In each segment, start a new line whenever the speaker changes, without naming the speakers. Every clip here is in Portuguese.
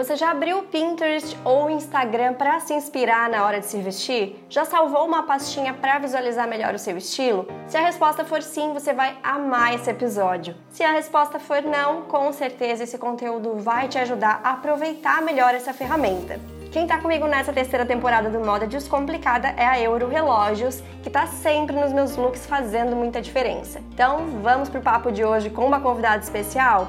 Você já abriu o Pinterest ou o Instagram para se inspirar na hora de se vestir? Já salvou uma pastinha para visualizar melhor o seu estilo? Se a resposta for sim, você vai amar esse episódio. Se a resposta for não, com certeza esse conteúdo vai te ajudar a aproveitar melhor essa ferramenta. Quem tá comigo nessa terceira temporada do Moda Descomplicada é a Euro Relógios, que tá sempre nos meus looks fazendo muita diferença. Então, vamos pro papo de hoje com uma convidada especial?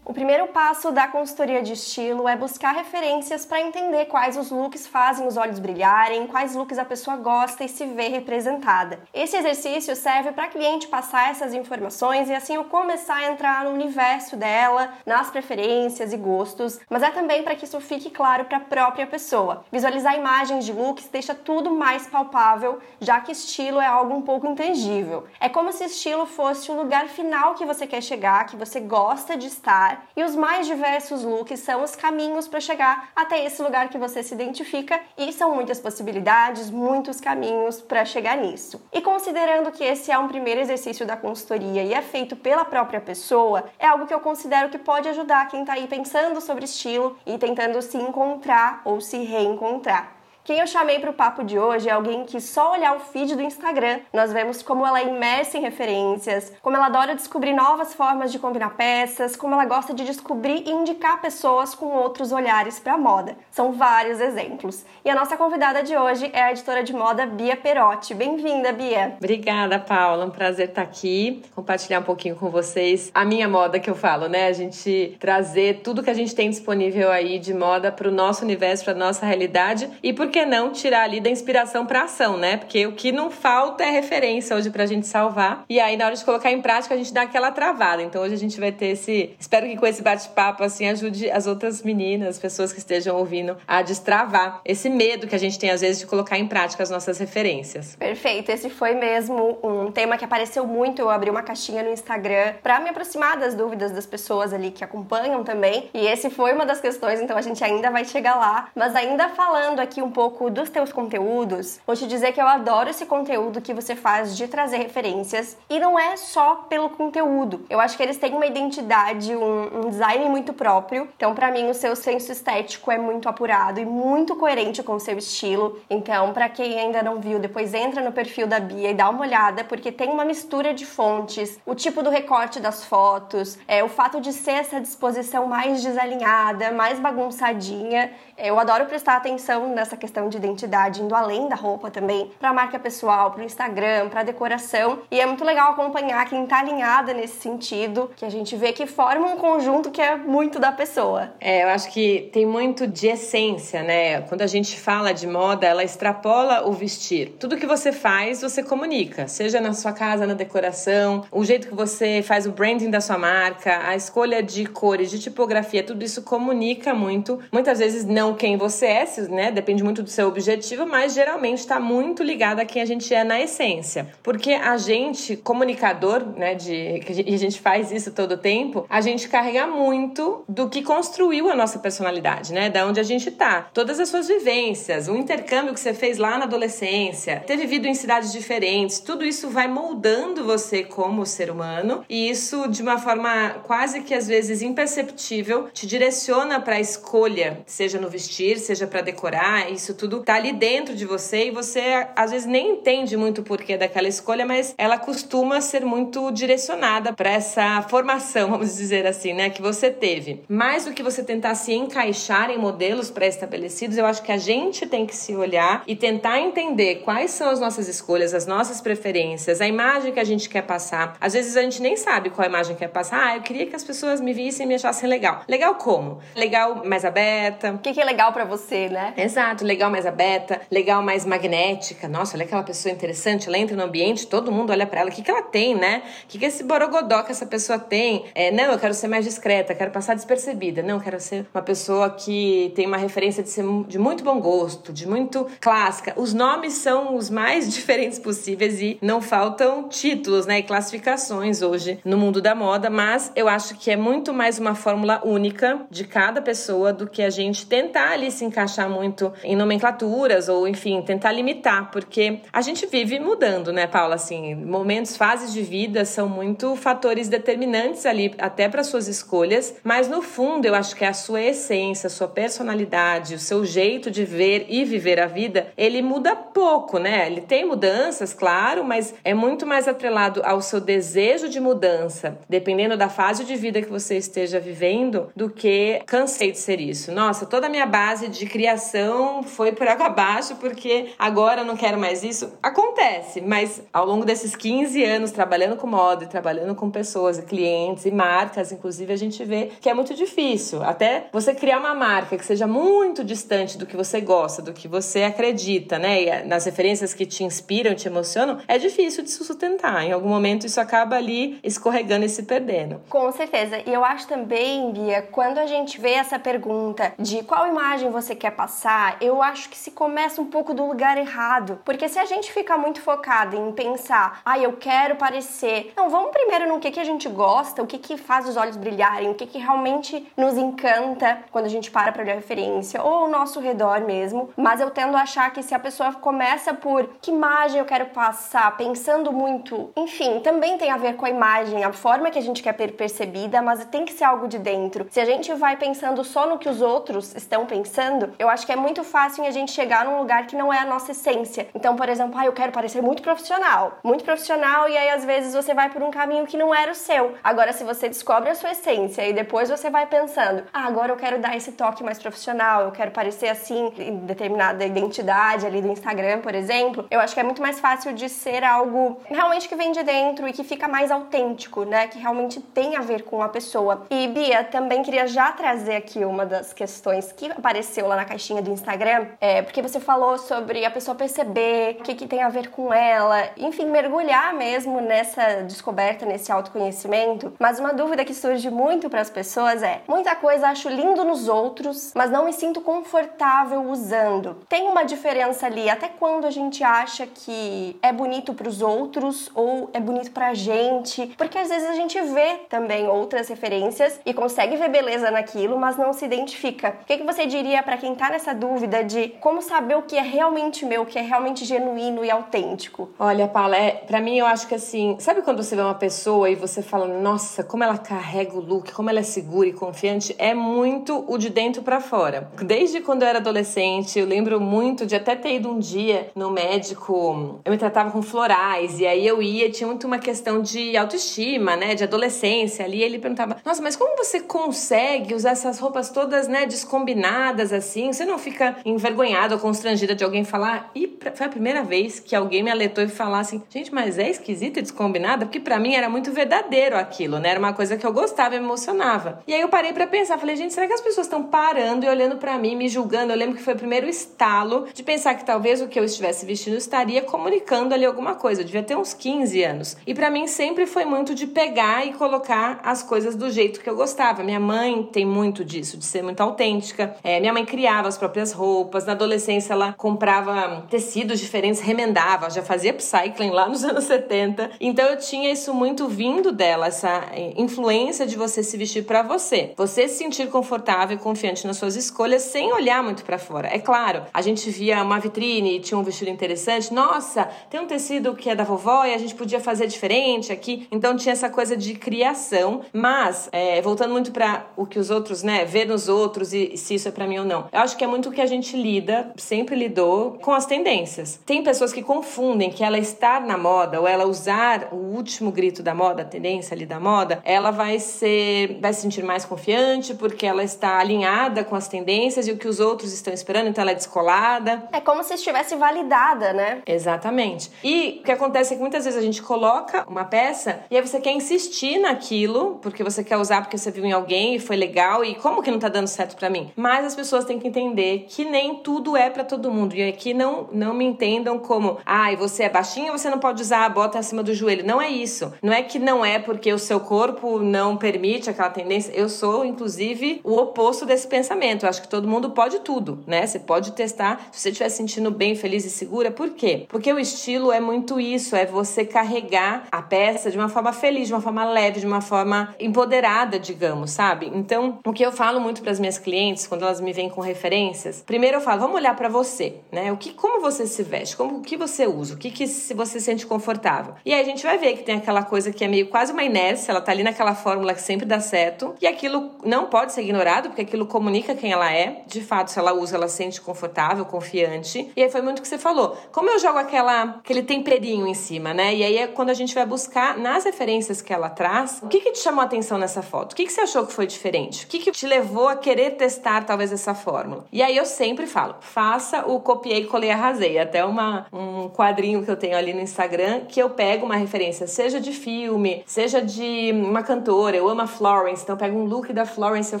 Primeiro passo da consultoria de estilo é buscar referências para entender quais os looks fazem os olhos brilharem, quais looks a pessoa gosta e se vê representada. Esse exercício serve para a cliente passar essas informações e assim eu começar a entrar no universo dela, nas preferências e gostos, mas é também para que isso fique claro para a própria pessoa. Visualizar imagens de looks deixa tudo mais palpável, já que estilo é algo um pouco intangível. É como se estilo fosse o lugar final que você quer chegar, que você gosta de estar e os mais diversos looks são os caminhos para chegar até esse lugar que você se identifica e são muitas possibilidades, muitos caminhos para chegar nisso. E considerando que esse é um primeiro exercício da consultoria e é feito pela própria pessoa, é algo que eu considero que pode ajudar quem está aí pensando sobre estilo e tentando se encontrar ou se reencontrar. Quem eu chamei para o papo de hoje é alguém que só olhar o feed do Instagram, nós vemos como ela é imersa em referências, como ela adora descobrir novas formas de combinar peças, como ela gosta de descobrir e indicar pessoas com outros olhares para a moda. São vários exemplos. E a nossa convidada de hoje é a editora de moda Bia Perotti. Bem-vinda, Bia.
Obrigada, Paula. Um prazer estar aqui, compartilhar um pouquinho com vocês a minha moda que eu falo, né? A gente trazer tudo que a gente tem disponível aí de moda para o nosso universo, para nossa realidade e porque que não tirar ali da inspiração para ação, né? Porque o que não falta é referência hoje pra gente salvar. E aí, na hora de colocar em prática, a gente dá aquela travada. Então, hoje a gente vai ter esse. Espero que com esse bate-papo, assim, ajude as outras meninas, pessoas que estejam ouvindo, a destravar esse medo que a gente tem, às vezes, de colocar em prática as nossas referências.
Perfeito. Esse foi mesmo um tema que apareceu muito. Eu abri uma caixinha no Instagram para me aproximar das dúvidas das pessoas ali que acompanham também. E esse foi uma das questões, então a gente ainda vai chegar lá. Mas ainda falando aqui um pouco dos teus conteúdos, vou te dizer que eu adoro esse conteúdo que você faz de trazer referências e não é só pelo conteúdo. Eu acho que eles têm uma identidade, um, um design muito próprio. Então, para mim, o seu senso estético é muito apurado e muito coerente com o seu estilo. Então, para quem ainda não viu, depois entra no perfil da Bia e dá uma olhada, porque tem uma mistura de fontes, o tipo do recorte das fotos, é o fato de ser essa disposição mais desalinhada, mais bagunçadinha. Eu adoro prestar atenção nessa questão de identidade, indo além da roupa também, para marca pessoal, para o Instagram, para decoração. E é muito legal acompanhar quem tá alinhada nesse sentido, que a gente vê que forma um conjunto que é muito da pessoa.
É, eu acho que tem muito de essência, né? Quando a gente fala de moda, ela extrapola o vestir. Tudo que você faz, você comunica, seja na sua casa, na decoração, o jeito que você faz o branding da sua marca, a escolha de cores, de tipografia, tudo isso comunica muito. Muitas vezes não quem você é, né? Depende muito do seu objetivo, mas geralmente está muito ligado a quem a gente é na essência. Porque a gente, comunicador, né, de, e a gente faz isso todo o tempo, a gente carrega muito do que construiu a nossa personalidade, né? Da onde a gente tá. Todas as suas vivências, o intercâmbio que você fez lá na adolescência, ter vivido em cidades diferentes, tudo isso vai moldando você como ser humano e isso de uma forma quase que às vezes imperceptível te direciona para a escolha, seja no vestir, seja para decorar, isso tudo tá ali dentro de você e você às vezes nem entende muito o porquê daquela escolha, mas ela costuma ser muito direcionada para essa formação, vamos dizer assim, né, que você teve. Mais do que você tentar se encaixar em modelos pré-estabelecidos, eu acho que a gente tem que se olhar e tentar entender quais são as nossas escolhas, as nossas preferências, a imagem que a gente quer passar. Às vezes a gente nem sabe qual imagem quer passar. Ah, eu queria que as pessoas me vissem e me achassem legal. Legal como? Legal mais aberta.
O que, que é legal para você, né?
Exato, legal mais aberta, legal mais magnética. Nossa, olha aquela pessoa interessante, ela entra no ambiente, todo mundo olha para ela, o que, que ela tem, né? O que, que esse borogodó que essa pessoa tem? É, não, eu quero ser mais discreta, quero passar despercebida. Não, eu quero ser uma pessoa que tem uma referência de ser de muito bom gosto, de muito clássica. Os nomes são os mais diferentes possíveis e não faltam títulos, né, e classificações hoje no mundo da moda, mas eu acho que é muito mais uma fórmula única de cada pessoa do que a gente tentar ali se encaixar muito em nome nomenclaturas ou, enfim, tentar limitar, porque a gente vive mudando, né, Paula? Assim, momentos, fases de vida são muito fatores determinantes ali, até para suas escolhas, mas no fundo eu acho que a sua essência, a sua personalidade, o seu jeito de ver e viver a vida, ele muda pouco, né? Ele tem mudanças, claro, mas é muito mais atrelado ao seu desejo de mudança, dependendo da fase de vida que você esteja vivendo, do que cansei de ser isso. Nossa, toda a minha base de criação foi por água abaixo porque agora eu não quero mais isso. Acontece, mas ao longo desses 15 anos trabalhando com moda trabalhando com pessoas e clientes e marcas, inclusive, a gente vê que é muito difícil. Até você criar uma marca que seja muito distante do que você gosta, do que você acredita, né? E nas referências que te inspiram, te emocionam, é difícil de se sustentar. Em algum momento isso acaba ali escorregando e se perdendo.
Com certeza. E eu acho também, Bia, quando a gente vê essa pergunta de qual imagem você quer passar, eu acho que se começa um pouco do lugar errado. Porque se a gente fica muito focado em pensar, ah, eu quero parecer. Não, vamos primeiro no que, que a gente gosta, o que, que faz os olhos brilharem, o que, que realmente nos encanta quando a gente para para olhar referência, ou ao nosso redor mesmo. Mas eu tendo a achar que se a pessoa começa por que imagem eu quero passar, pensando muito, enfim, também tem a ver com a imagem, a forma que a gente quer ser percebida, mas tem que ser algo de dentro. Se a gente vai pensando só no que os outros estão pensando, eu acho que é muito fácil a gente chegar num lugar que não é a nossa essência. Então, por exemplo, ah, eu quero parecer muito profissional, muito profissional, e aí às vezes você vai por um caminho que não era o seu. Agora, se você descobre a sua essência e depois você vai pensando, ah, agora eu quero dar esse toque mais profissional, eu quero parecer assim em determinada identidade ali do Instagram, por exemplo, eu acho que é muito mais fácil de ser algo realmente que vem de dentro e que fica mais autêntico, né? Que realmente tem a ver com a pessoa. E Bia, também queria já trazer aqui uma das questões que apareceu lá na caixinha do Instagram, é porque você falou sobre a pessoa perceber o que, que tem a ver com ela, enfim, mergulhar mesmo nessa descoberta, nesse autoconhecimento. Mas uma dúvida que surge muito para as pessoas é: muita coisa acho lindo nos outros, mas não me sinto confortável usando. Tem uma diferença ali, até quando a gente acha que é bonito para os outros ou é bonito para a gente, porque às vezes a gente vê também outras referências e consegue ver beleza naquilo, mas não se identifica. O que, que você diria para quem tá nessa dúvida de como saber o que é realmente meu, o que é realmente genuíno e autêntico?
Olha, Paula, é, para mim eu acho que assim, sabe quando você vê uma pessoa e você fala, nossa, como ela carrega o look, como ela é segura e confiante, é muito o de dentro para fora. Desde quando eu era adolescente, eu lembro muito de até ter ido um dia no médico, eu me tratava com florais, e aí eu ia, tinha muito uma questão de autoestima, né, de adolescência ali, ele perguntava, nossa, mas como você consegue usar essas roupas todas, né, descombinadas assim? Você não fica envergonhada ou constrangida de alguém falar? E foi a primeira vez que alguém me alertou e falar assim, gente, mas é esquisita e descombinada? Porque para mim era muito verdadeiro aquilo, né? Era uma coisa que eu gostava e me emocionava. E aí eu parei para pensar, falei, gente, será que as pessoas estão parando e olhando para mim, me julgando? Eu lembro que foi o primeiro estalo de pensar que talvez o que eu estivesse vestindo estaria comunicando ali alguma coisa. Eu devia ter uns 15 anos. E para mim sempre foi muito de pegar e colocar as coisas do jeito que eu gostava. Minha mãe tem muito disso, de ser muito autêntica. É, minha mãe criava as próprias roupas. Na adolescência ela comprava tecidos diferentes, remendava, já fazia upcycling lá nos anos 70. Então eu tinha isso muito vindo dela, essa influência de você se vestir para você. Você se sentir confortável e confiante nas suas escolhas sem olhar muito para fora. É claro, a gente via uma vitrine e tinha um vestido interessante. Nossa, tem um tecido que é da vovó e a gente podia fazer diferente aqui. Então tinha essa coisa de criação, mas é, voltando muito para o que os outros, né, ver nos outros e se isso é para mim ou não. Eu acho que é muito o que a gente lida, sempre lidou com as tendências. Tem pessoas que confundem que ela estar na moda ou ela usar o último grito da moda, a tendência ali da moda, ela vai ser vai se sentir mais confiante porque ela está alinhada com as tendências e o que os outros estão esperando, então ela é descolada.
É como se estivesse validada, né?
Exatamente. E o que acontece é que muitas vezes a gente coloca uma peça e aí você quer insistir naquilo porque você quer usar porque você viu em alguém e foi legal e como que não tá dando certo para mim? Mas as pessoas têm que entender que nem tudo é para todo mundo. E aqui não não me entendam como, ai, ah, você é baixinha, você não pode usar a bota acima do joelho. Não é isso. Não é que não é porque o seu corpo não permite aquela tendência. Eu sou inclusive o oposto desse pensamento. Eu acho que todo mundo pode tudo, né? Você pode testar se você estiver sentindo bem, feliz e segura. Por quê? Porque o estilo é muito isso, é você carregar a peça de uma forma feliz, de uma forma leve, de uma forma empoderada, digamos, sabe? Então, o que eu falo muito para as minhas clientes quando elas me vêm com referências, primeiro eu falo, vamos olhar para você, né? O que, como você se veste, como o que você usa, o que, que se você sente confortável. E aí a gente vai ver que tem aquela coisa que é meio quase uma inércia, ela tá ali naquela fórmula que sempre dá certo, e aquilo não pode ser ignorado, porque aquilo comunica quem ela é. De fato, se ela usa, ela sente confortável, confiante. E aí foi muito o que você falou. Como eu jogo aquela aquele temperinho em cima, né? E aí é quando a gente vai buscar nas referências que ela traz, o que que te chamou a atenção nessa foto? O que que você achou que foi diferente? O que que te levou a querer testar talvez essa fórmula? E aí eu sempre falo, faça o copiei, colei, arrasei. Até uma, um quadrinho que eu tenho ali no Instagram que eu pego uma referência, seja de filme, seja de uma cantora. Eu amo a Florence, então eu pego um look da Florence e eu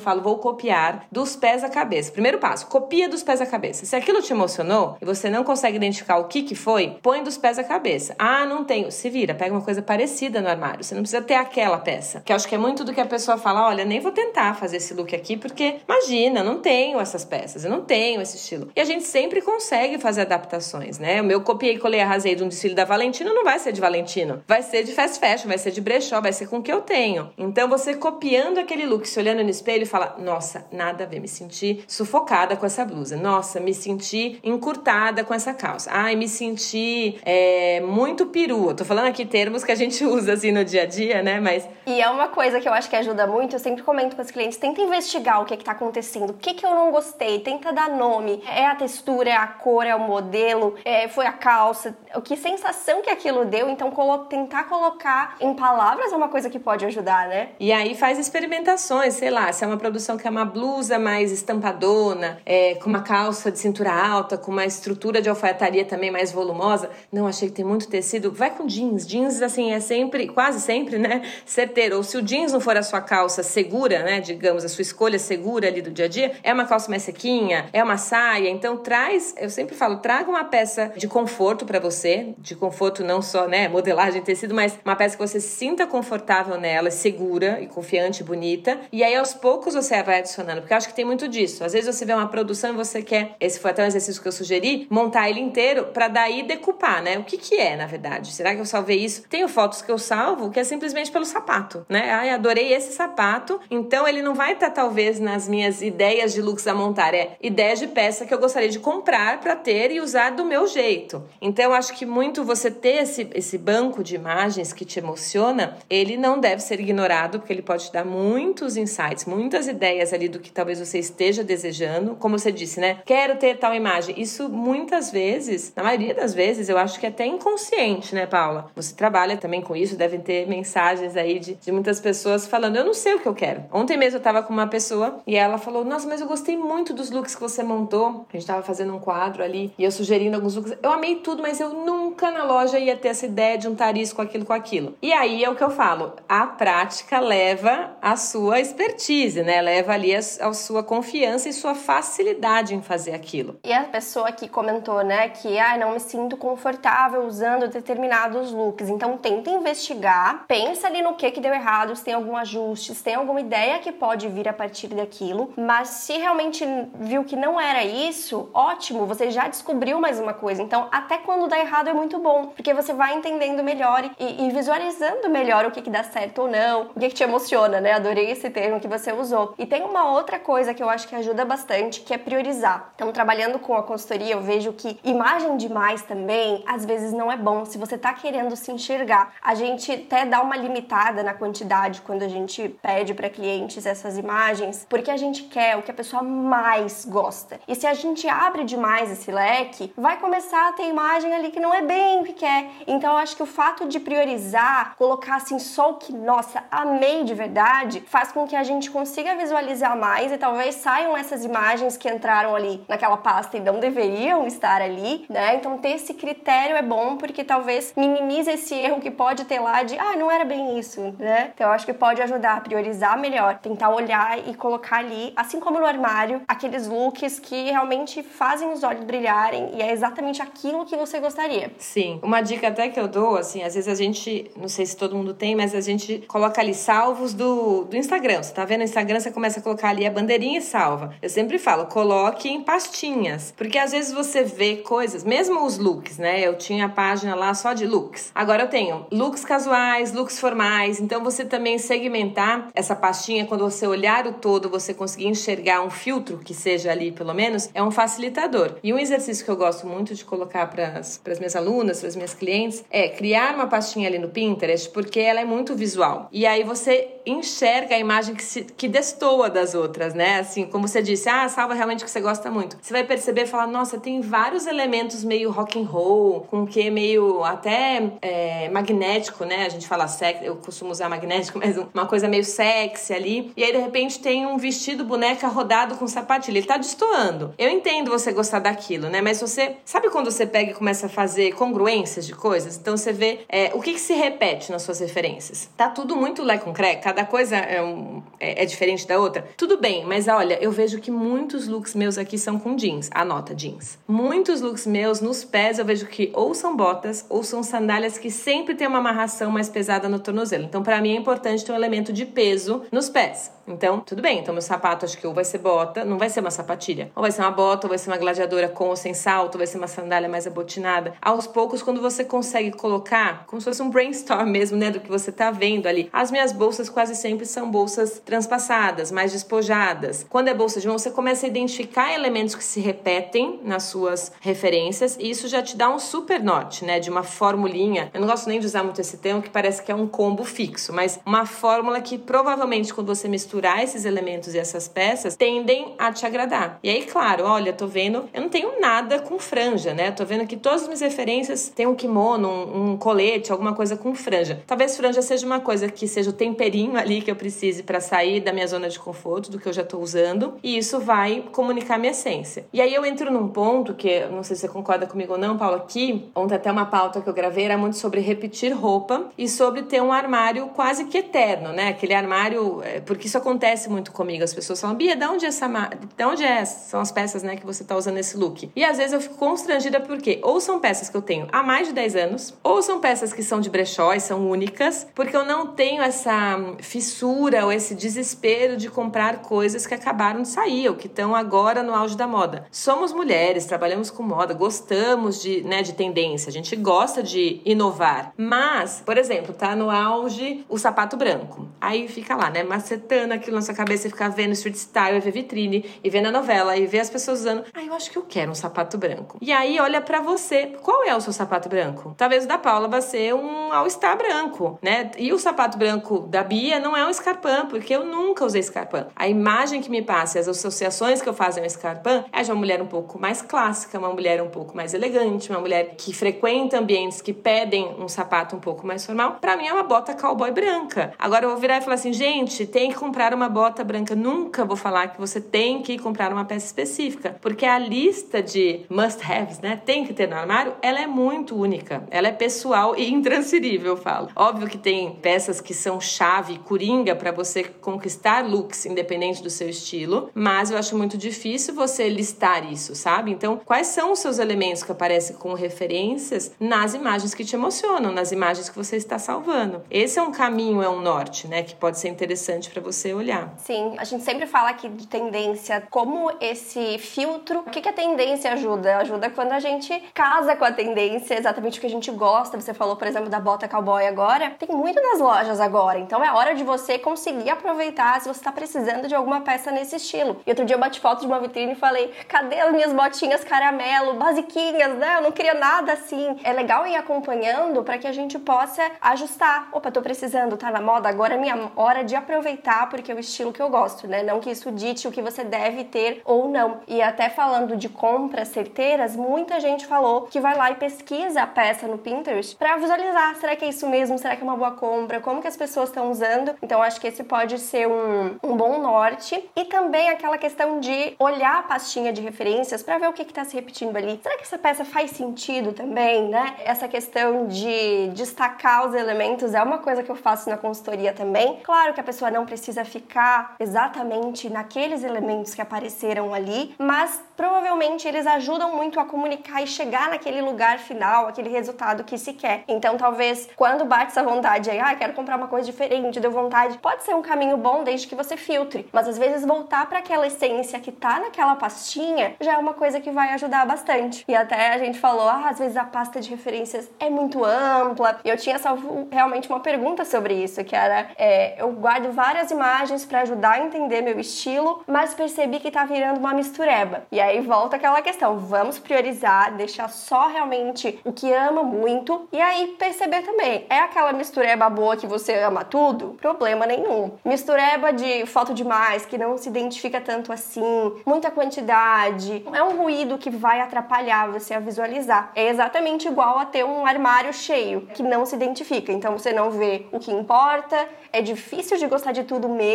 falo, vou copiar dos pés à cabeça. Primeiro passo, copia dos pés à cabeça. Se aquilo te emocionou e você não consegue identificar o que que foi, põe dos pés à cabeça. Ah, não tenho. Se vira, pega uma coisa parecida no armário. Você não precisa ter aquela peça. Que acho que é muito do que a pessoa fala: olha, nem vou tentar fazer esse look aqui, porque imagina, não tenho essas peças, eu não tenho esse estilo. E a gente sempre consegue fazer adaptações, né? O meu copiei, colei, arrasei de um desfile da Valentino não vai ser de Valentino, vai ser de fast fashion, vai ser de brechó, vai ser com o que eu tenho. Então você copiando aquele look, se olhando no espelho e fala: nossa, nada a ver, me senti sufocada com essa blusa. Nossa, me senti encurtada com essa calça. Ai, me senti é, muito perua. Tô falando aqui termos que a gente usa assim no dia a dia, né? Mas.
E é uma coisa que eu acho que ajuda muito, eu sempre comento com os clientes: tenta investigar o que, é que tá acontecendo, que, que eu não gostei, tenta dar nome. É a textura, é a cor, é o modelo, é, foi a calça, que sensação que aquilo deu. Então, colo tentar colocar em palavras é uma coisa que pode ajudar, né?
E aí faz experimentações, sei lá, se é uma produção que é uma blusa mais estampadona, é, com uma calça de cintura alta, com uma estrutura de alfaiataria também mais volumosa, não achei que tem muito tecido, vai com jeans. Jeans, assim, é sempre, quase sempre, né, certeiro. Ou se o jeans não for a sua calça segura, né, digamos, a sua escolha segura ali do dia a dia, é uma calça mais sequinha, é uma saia. Então, traz, eu sempre falo, traga uma peça de conforto para você, de conforto não só, né, modelagem, tecido, mas uma peça que você se sinta confortável nela, segura e confiante, bonita. E aí, aos poucos, você vai adicionando, porque eu acho que tem muito disso. Às vezes você vê uma produção e você quer, esse foi até um exercício que eu sugeri, montar ele inteiro para daí decupar, né? O que que é, na verdade? Será que eu salvei isso? Tenho fotos que eu salvo que é simplesmente pelo sapato, né? Ai, adorei esse sapato, então ele não vai estar talvez nas minhas ideias de looks a montar, é ideias de peça que eu gostaria de comprar para ter e usar do meu jeito. Então acho que muito você ter esse, esse banco de imagens que te emociona, ele não deve ser ignorado, porque ele pode te dar muitos insights, muitas ideias ali do que talvez você esteja desejando. Como você disse, né? Quero ter tal imagem. Isso muitas vezes, na maioria das vezes, eu acho que é até inconsciente, né, Paula? Você trabalha também com isso, devem ter mensagens aí de, de muitas pessoas falando: eu não sei o que eu quero. Ontem mesmo eu tava com uma pessoa e ela falou: Nossa, mas eu gostei muito dos looks que você montou. A gente tava fazendo um quadro ali e eu sugerindo alguns looks. Eu amei tudo, mas eu nunca na loja ia ter essa ideia de juntar isso com aquilo com aquilo. E aí é o que eu falo: a prática leva a sua expertise, né? Leva ali a, a sua confiança e sua facilidade em fazer aquilo.
E a pessoa que comentou, né, que ah, não me sinto confortável usando determinados looks. Então tenta investigar, pensa ali no que que deu errado, se tem algum ajuste, se tem alguma ideia que pode vir a partir daquilo. Mas se realmente viu que não era isso, ótimo, você já descobriu mais uma coisa. Então até quando dá errado é muito bom, porque você vai entendendo melhor e, e visualizando melhor o que que dá certo ou não, o que que te emociona, né? Adorei esse termo que você usou. E tem uma outra coisa que eu acho que ajuda bastante, que é priorizar. Então trabalhando com a consultoria, eu vejo que imagem demais também, às vezes não é bom. Se você tá querendo se enxergar, a gente até dá uma limitada na quantidade quando a gente pede para clientes essas imagens, porque a gente quer o que a pessoa mais gosta. E se a gente abre demais esse leque, vai começar a ter imagem ali que não é bem o que quer. Então eu acho que o fato de priorizar, colocar assim só o que, nossa, amei de verdade, faz com que a gente consiga visualizar mais e talvez saiam essas imagens que entraram ali naquela pasta e não deveriam estar ali, né? Então ter esse critério é bom porque talvez minimize esse erro que pode ter lá de, ah, não era bem isso, né? Então eu acho que pode ajudar a priorizar melhor, tentar olhar e colocar ali, assim como no armário, aqueles looks que realmente fazem os olhos brilharem e é exatamente aquilo que você gostaria.
Sim. Uma dica até que eu dou, assim, às vezes a gente, não sei se todo mundo tem, mas a gente coloca ali salvos do, do Instagram. Você tá vendo o Instagram, você começa a colocar ali a bandeirinha e salva. Eu sempre falo, coloque em pastinhas, porque às vezes você vê coisas, mesmo os looks, né? Eu tinha a página lá só de looks. Agora eu tenho looks casuais, looks formais, então você também segmentar essa pastinha quando você olhar o todo, você conseguir enxergar um filtro que seja ali, pelo menos, é um facilitador. E um exercício que eu gosto muito de colocar para as minhas alunas, para as minhas clientes, é criar uma pastinha ali no Pinterest, porque ela é muito visual. E aí você enxerga a imagem que, se, que destoa das outras, né? Assim, como você disse, ah, salva realmente que você gosta muito. Você vai perceber e falar, nossa, tem vários elementos meio rock and roll, com que meio até é, magnético, né? A gente fala sexy, eu costumo usar magnético, mas uma coisa meio sexy ali. E aí, de repente, tem um vestido boneca rodado com sapatilha. Ele tá destoando. Eu entendo você gostar daquilo, né? Mas você. Sabe quando você pega e começa a fazer congruências de coisas? Então você vê é, o que, que, se repete nas suas referências. Tá tudo muito lé com cré, cada coisa é, um, é, é diferente da outra. Tudo bem, mas olha, eu vejo que muitos looks meus aqui são com jeans. Anota jeans. Muitos looks meus nos pés eu vejo que ou são botas ou são sandálias que sempre tem uma amarração mais pesada no tornozelo. Então, para mim é importante ter um elemento de peso nos pés. Então, tudo bem. Então, meu sapato acho que ou vai ser bota, não vai ser uma sapatilha. Ou vai ser uma bota, ou vai ser uma gladiadora com ou sem salto, ou vai ser uma sandália mais abotinada. Aos poucos, quando você consegue colocar, como se fosse um brainstorm mesmo, né, do que você tá vendo ali. As minhas bolsas quase sempre são bolsas transpassadas, mais despojadas. Quando é bolsa de mão, você começa a identificar elementos que se repetem nas suas referências e isso já te dá um super norte, né, de uma formulinha. Eu não gosto nem de usar muito esse termo, que parece que é um combo fixo, mas uma fórmula que provavelmente quando você mistura misturar esses elementos e essas peças tendem a te agradar. E aí, claro, olha, tô vendo, eu não tenho nada com franja, né? Tô vendo que todas as minhas referências têm um kimono, um, um colete, alguma coisa com franja. Talvez franja seja uma coisa que seja o temperinho ali que eu precise para sair da minha zona de conforto, do que eu já tô usando, e isso vai comunicar minha essência. E aí eu entro num ponto que, não sei se você concorda comigo ou não, Paulo, aqui, ontem até uma pauta que eu gravei era muito sobre repetir roupa e sobre ter um armário quase que eterno, né? Aquele armário, é, porque isso acontece muito comigo. As pessoas falam, Bia, de onde é essa de onde é? São as peças, né, que você tá usando esse look. E às vezes eu fico constrangida porque ou são peças que eu tenho há mais de 10 anos, ou são peças que são de brechó e são únicas, porque eu não tenho essa fissura ou esse desespero de comprar coisas que acabaram de sair ou que estão agora no auge da moda. Somos mulheres, trabalhamos com moda, gostamos de, né, de tendência, a gente gosta de inovar. Mas, por exemplo, tá no auge o sapato branco. Aí fica lá, né, macetando aquilo na sua cabeça e ficar vendo street style, e ver vitrine, e ver na novela, e ver as pessoas usando. Ah, eu acho que eu quero um sapato branco. E aí olha para você, qual é o seu sapato branco? Talvez o da Paula vai ser um All-Star branco, né? E o sapato branco da Bia não é um Scarpan, porque eu nunca usei Scarpan. A imagem que me passa, as associações que eu faço em Scarpan é de uma mulher um pouco mais clássica, uma mulher um pouco mais elegante, uma mulher que frequenta ambientes que pedem um sapato um pouco mais formal. Para mim é uma bota cowboy branca. Agora eu vou virar e falar assim, gente, tem que comprar comprar uma bota branca, nunca vou falar que você tem que comprar uma peça específica, porque a lista de must-haves, né, tem que ter no armário, ela é muito única, ela é pessoal e intransferível, eu falo. Óbvio que tem peças que são chave, coringa para você conquistar looks independente do seu estilo, mas eu acho muito difícil você listar isso, sabe? Então, quais são os seus elementos que aparecem com referências nas imagens que te emocionam, nas imagens que você está salvando? Esse é um caminho, é um norte, né, que pode ser interessante para você olhar.
Sim, a gente sempre fala aqui de tendência, como esse filtro, o que, que a tendência ajuda? Ajuda quando a gente casa com a tendência, exatamente o que a gente gosta. Você falou, por exemplo, da bota cowboy agora. Tem muito nas lojas agora, então é hora de você conseguir aproveitar se você está precisando de alguma peça nesse estilo. E outro dia eu bati foto de uma vitrine e falei: cadê as minhas botinhas caramelo, basiquinhas, né? Eu não queria nada assim. É legal ir acompanhando para que a gente possa ajustar. Opa, tô precisando, tá na moda, agora é minha hora de aproveitar porque é o estilo que eu gosto, né? Não que isso dite o que você deve ter ou não. E até falando de compras certeiras, muita gente falou que vai lá e pesquisa a peça no Pinterest para visualizar, será que é isso mesmo? Será que é uma boa compra? Como que as pessoas estão usando? Então acho que esse pode ser um, um bom norte. E também aquela questão de olhar a pastinha de referências para ver o que está se repetindo ali. Será que essa peça faz sentido também, né? Essa questão de destacar os elementos é uma coisa que eu faço na consultoria também. Claro que a pessoa não precisa ficar exatamente naqueles elementos que apareceram ali, mas provavelmente eles ajudam muito a comunicar e chegar naquele lugar final, aquele resultado que se quer. Então, talvez quando bate essa vontade aí, ah, quero comprar uma coisa diferente, deu vontade, pode ser um caminho bom desde que você filtre, mas às vezes voltar para aquela essência que tá naquela pastinha já é uma coisa que vai ajudar bastante. E até a gente falou, ah, às vezes a pasta de referências é muito ampla. E eu tinha salvo realmente uma pergunta sobre isso, que era, é, eu guardo várias imagens para ajudar a entender meu estilo, mas percebi que tá virando uma mistureba. E aí volta aquela questão, vamos priorizar, deixar só realmente o que ama muito e aí perceber também, é aquela mistureba boa que você ama tudo? Problema nenhum. Mistureba de foto demais, que não se identifica tanto assim, muita quantidade, é um ruído que vai atrapalhar você a visualizar. É exatamente igual a ter um armário cheio, que não se identifica. Então você não vê o que importa, é difícil de gostar de tudo mesmo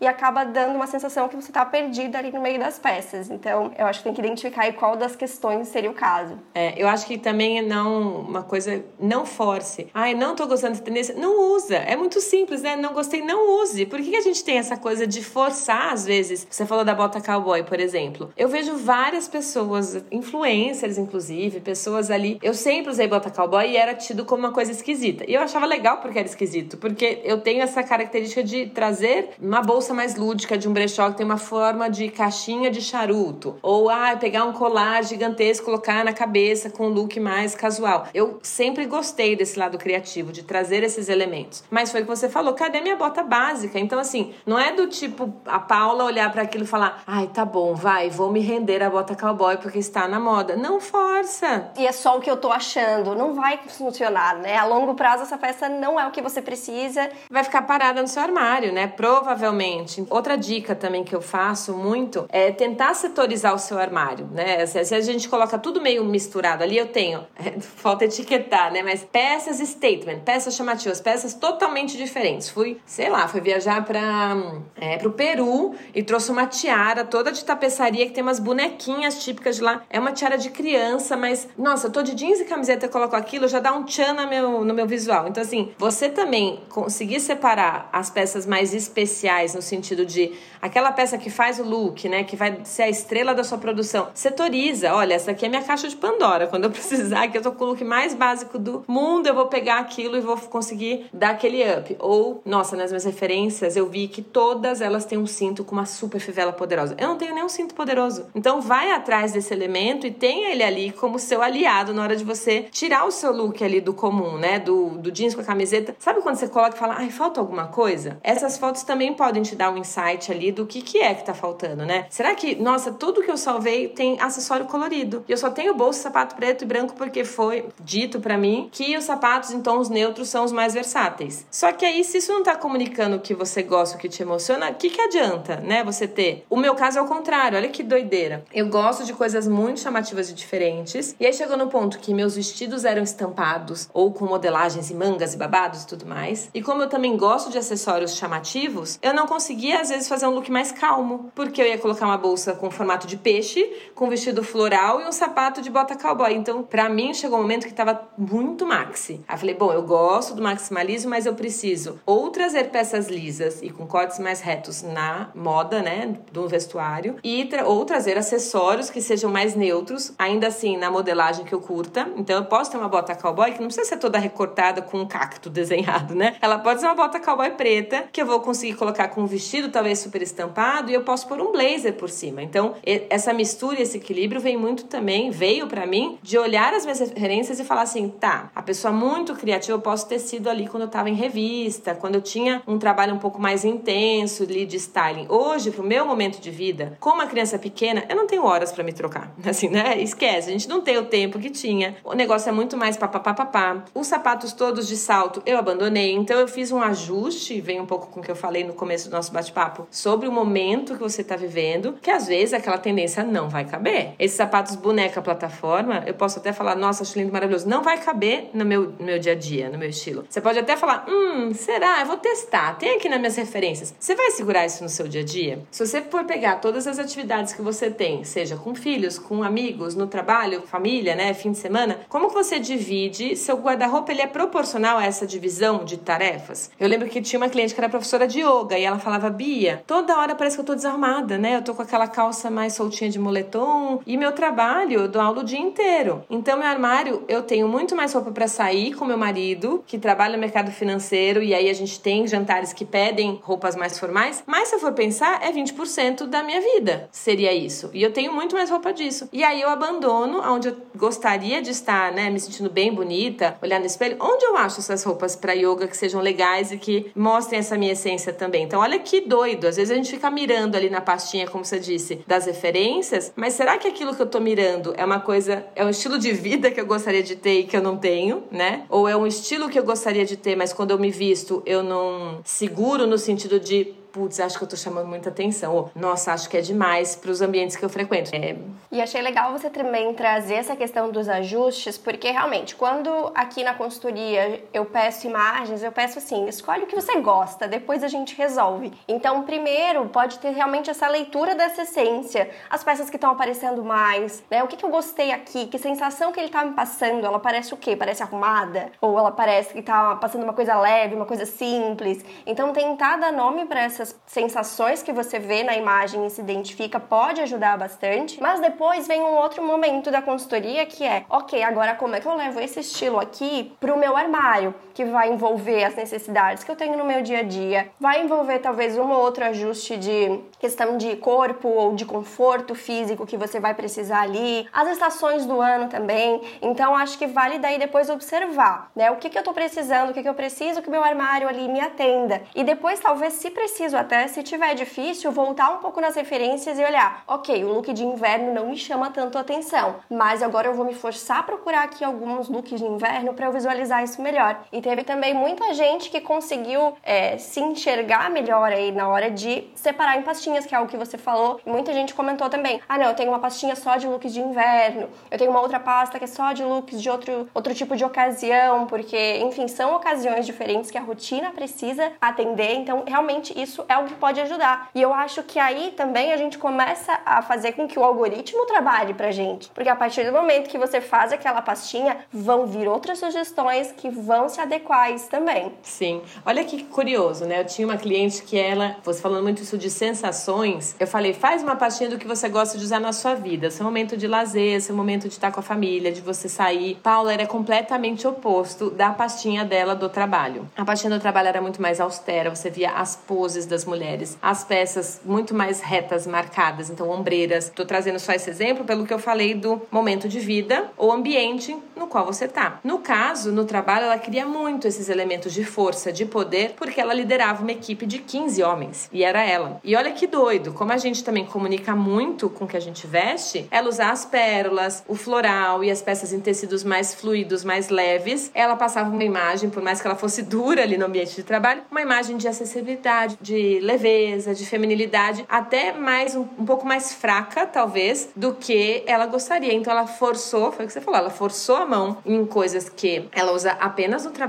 e acaba dando uma sensação que você está perdida ali no meio das peças. Então, eu acho que tem que identificar qual das questões seria o caso.
É, eu acho que também é não uma coisa não force. Ai, não tô gostando de tendência, não usa. É muito simples, né? Não gostei, não use. Por que, que a gente tem essa coisa de forçar às vezes? Você falou da bota cowboy, por exemplo. Eu vejo várias pessoas, influencers inclusive, pessoas ali. Eu sempre usei bota cowboy e era tido como uma coisa esquisita. E eu achava legal porque era esquisito, porque eu tenho essa característica de trazer uma bolsa mais lúdica de um brechó que tem uma forma de caixinha de charuto. Ou, ah, pegar um colar gigantesco, colocar na cabeça com um look mais casual. Eu sempre gostei desse lado criativo, de trazer esses elementos. Mas foi o que você falou, cadê minha bota básica? Então, assim, não é do tipo a Paula olhar para aquilo e falar, ai, tá bom, vai, vou me render a bota cowboy porque está na moda. Não força.
E é só o que eu tô achando. Não vai funcionar, né? A longo prazo, essa peça não é o que você precisa.
Vai ficar parada no seu armário, né? Provavelmente. Outra dica também que eu faço muito é tentar setorizar o seu armário, né? Se a gente coloca tudo meio misturado ali, eu tenho, falta etiquetar, né? Mas peças statement, peças chamativas, peças totalmente diferentes. Fui, sei lá, fui viajar para é, pro Peru e trouxe uma tiara toda de tapeçaria que tem umas bonequinhas típicas de lá. É uma tiara de criança, mas nossa, eu tô de jeans e camiseta e coloco aquilo, já dá um tchan no meu, no meu visual. Então, assim, você também conseguir separar as peças mais especiais no sentido de aquela peça que faz o look, né, que vai ser a estrela da sua produção, setoriza. Olha, essa aqui é minha caixa de Pandora. Quando eu precisar, que eu tô com o look mais básico do mundo, eu vou pegar aquilo e vou conseguir dar aquele up. Ou, nossa, nas minhas referências eu vi que todas elas têm um cinto com uma super fivela poderosa. Eu não tenho nenhum cinto poderoso. Então vai atrás desse elemento e tenha ele ali como seu aliado na hora de você tirar o seu look ali do comum, né, do, do jeans com a camiseta. Sabe quando você coloca e fala, ai, falta alguma coisa? Essas fotos também podem te dar um insight ali do que, que é que tá faltando, né? Será que, nossa, tudo que eu salvei tem acessório colorido? E eu só tenho bolsa, sapato preto e branco porque foi dito para mim que os sapatos em tons neutros são os mais versáteis. Só que aí, se isso não tá comunicando o que você gosta, o que te emociona, o que, que adianta, né? Você ter. O meu caso é o contrário, olha que doideira. Eu gosto de coisas muito chamativas e diferentes. E aí chegou no ponto que meus vestidos eram estampados ou com modelagens e mangas e babados e tudo mais. E como eu também gosto de acessórios chamativos, eu não conseguia às vezes fazer um look mais calmo, porque eu ia colocar uma bolsa com formato de peixe, com vestido floral e um sapato de bota cowboy. Então, para mim chegou um momento que tava muito maxi. Aí falei, bom, eu gosto do maximalismo, mas eu preciso ou trazer peças lisas e com cortes mais retos na moda, né, do vestuário, e tra ou trazer acessórios que sejam mais neutros, ainda assim na modelagem que eu curta. Então, eu posso ter uma bota cowboy que não precisa ser toda recortada com um cacto desenhado, né? Ela pode ser uma bota cowboy preta, que eu vou conseguir colocar com um vestido talvez super estampado e eu posso pôr um blazer por cima. Então, essa mistura e esse equilíbrio vem muito também, veio para mim, de olhar as minhas referências e falar assim, tá, a pessoa muito criativa eu posso ter sido ali quando eu tava em revista, quando eu tinha um trabalho um pouco mais intenso ali de styling. Hoje, pro meu momento de vida, com uma criança pequena, eu não tenho horas para me trocar. Assim, né? Esquece, a gente não tem o tempo que tinha. O negócio é muito mais papapá. Os sapatos todos de salto eu abandonei, então eu fiz um ajuste vem um pouco com o que eu falei no começo do nosso bate-papo, sobre o momento que você está vivendo, que às vezes aquela tendência não vai caber. Esses sapatos boneca plataforma, eu posso até falar, nossa, acho lindo, maravilhoso, não vai caber no meu, no meu dia a dia, no meu estilo. Você pode até falar, hum, será? Eu vou testar, tem aqui nas minhas referências. Você vai segurar isso no seu dia a dia? Se você for pegar todas as atividades que você tem, seja com filhos, com amigos, no trabalho, família, né, fim de semana, como que você divide? Seu guarda-roupa ele é proporcional a essa divisão de tarefas? Eu lembro que tinha uma cliente que era professora de yoga e ela falava: Bia, toda hora parece que eu tô desarmada, né? Eu tô com aquela calça mais soltinha de moletom e meu trabalho eu dou aula o dia inteiro. Então, meu armário, eu tenho muito mais roupa para sair com meu marido, que trabalha no mercado financeiro, e aí a gente tem jantares que pedem roupas mais formais. Mas se eu for pensar, é 20% da minha vida seria isso. E eu tenho muito mais roupa disso. E aí eu abandono onde eu gostaria de estar, né? Me sentindo bem bonita, olhar no espelho. Onde eu acho essas roupas para yoga que sejam legais e que mostrem essa minha essência também. Então, olha que doido. Às vezes a gente fica mirando ali na pastinha, como você disse, das referências, mas será que aquilo que eu tô mirando é uma coisa, é um estilo de vida que eu gostaria de ter e que eu não tenho, né? Ou é um estilo que eu gostaria de ter, mas quando eu me visto, eu não seguro no sentido de putz, acho que eu tô chamando muita atenção. Ou, nossa, acho que é demais para os ambientes que eu frequento. É...
E achei legal você também trazer essa questão dos ajustes, porque realmente, quando aqui na consultoria eu peço imagens, eu peço assim, escolhe o que você gosta, depois a gente resolve. Então, primeiro, pode ter realmente essa leitura dessa essência, as peças que estão aparecendo mais, né? O que, que eu gostei aqui, que sensação que ele tá me passando, ela parece o quê? Parece arrumada? Ou ela parece que tá passando uma coisa leve, uma coisa simples? Então, tentar dar nome para essa essas sensações que você vê na imagem e se identifica pode ajudar bastante. Mas depois vem um outro momento da consultoria que é, ok, agora como é que eu levo esse estilo aqui para o meu armário, que vai envolver as necessidades que eu tenho no meu dia a dia, vai envolver talvez um ou outro ajuste de questão de corpo ou de conforto físico que você vai precisar ali, as estações do ano também. Então acho que vale daí depois observar, né? O que, que eu tô precisando, o que, que eu preciso que meu armário ali me atenda. E depois, talvez, se preciso até, se tiver difícil, voltar um pouco nas referências e olhar, ok, o look de inverno não me chama tanto atenção, mas agora eu vou me forçar a procurar aqui alguns looks de inverno para eu visualizar isso melhor. E teve também muita gente que conseguiu é, se enxergar melhor aí na hora de separar em pastinhas, que é algo que você falou. Muita gente comentou também, ah não, eu tenho uma pastinha só de looks de inverno, eu tenho uma outra pasta que é só de looks de outro, outro tipo de ocasião, porque, enfim, são ocasiões diferentes que a rotina precisa atender, então realmente isso é o que pode ajudar. E eu acho que aí também a gente começa a fazer com que o algoritmo trabalhe pra gente. Porque a partir do momento que você faz aquela pastinha, vão vir outras sugestões que vão se adequar isso também.
Sim. Olha que curioso, né? Eu tinha uma cliente que ela, você falando muito isso de sensações, eu falei, faz uma pastinha do que você gosta de usar na sua vida. Seu momento de lazer, seu momento de estar com a família, de você sair. Paula era completamente oposto da pastinha dela do trabalho. A pastinha do trabalho era muito mais austera, você via as poses das mulheres. As peças muito mais retas, marcadas, então ombreiras. Estou trazendo só esse exemplo pelo que eu falei do momento de vida ou ambiente no qual você está. No caso, no trabalho, ela queria muito esses elementos de força, de poder, porque ela liderava uma equipe de 15 homens e era ela. E olha que doido, como a gente também comunica muito com o que a gente veste, ela usar as pérolas, o floral e as peças em tecidos mais fluidos, mais leves, ela passava uma imagem, por mais que ela fosse dura ali no ambiente de trabalho, uma imagem de acessibilidade, de de leveza, de feminilidade, até mais um, um, pouco mais fraca, talvez, do que ela gostaria. Então ela forçou, foi o que você falou, ela forçou a mão em coisas que ela usa apenas no trabalho.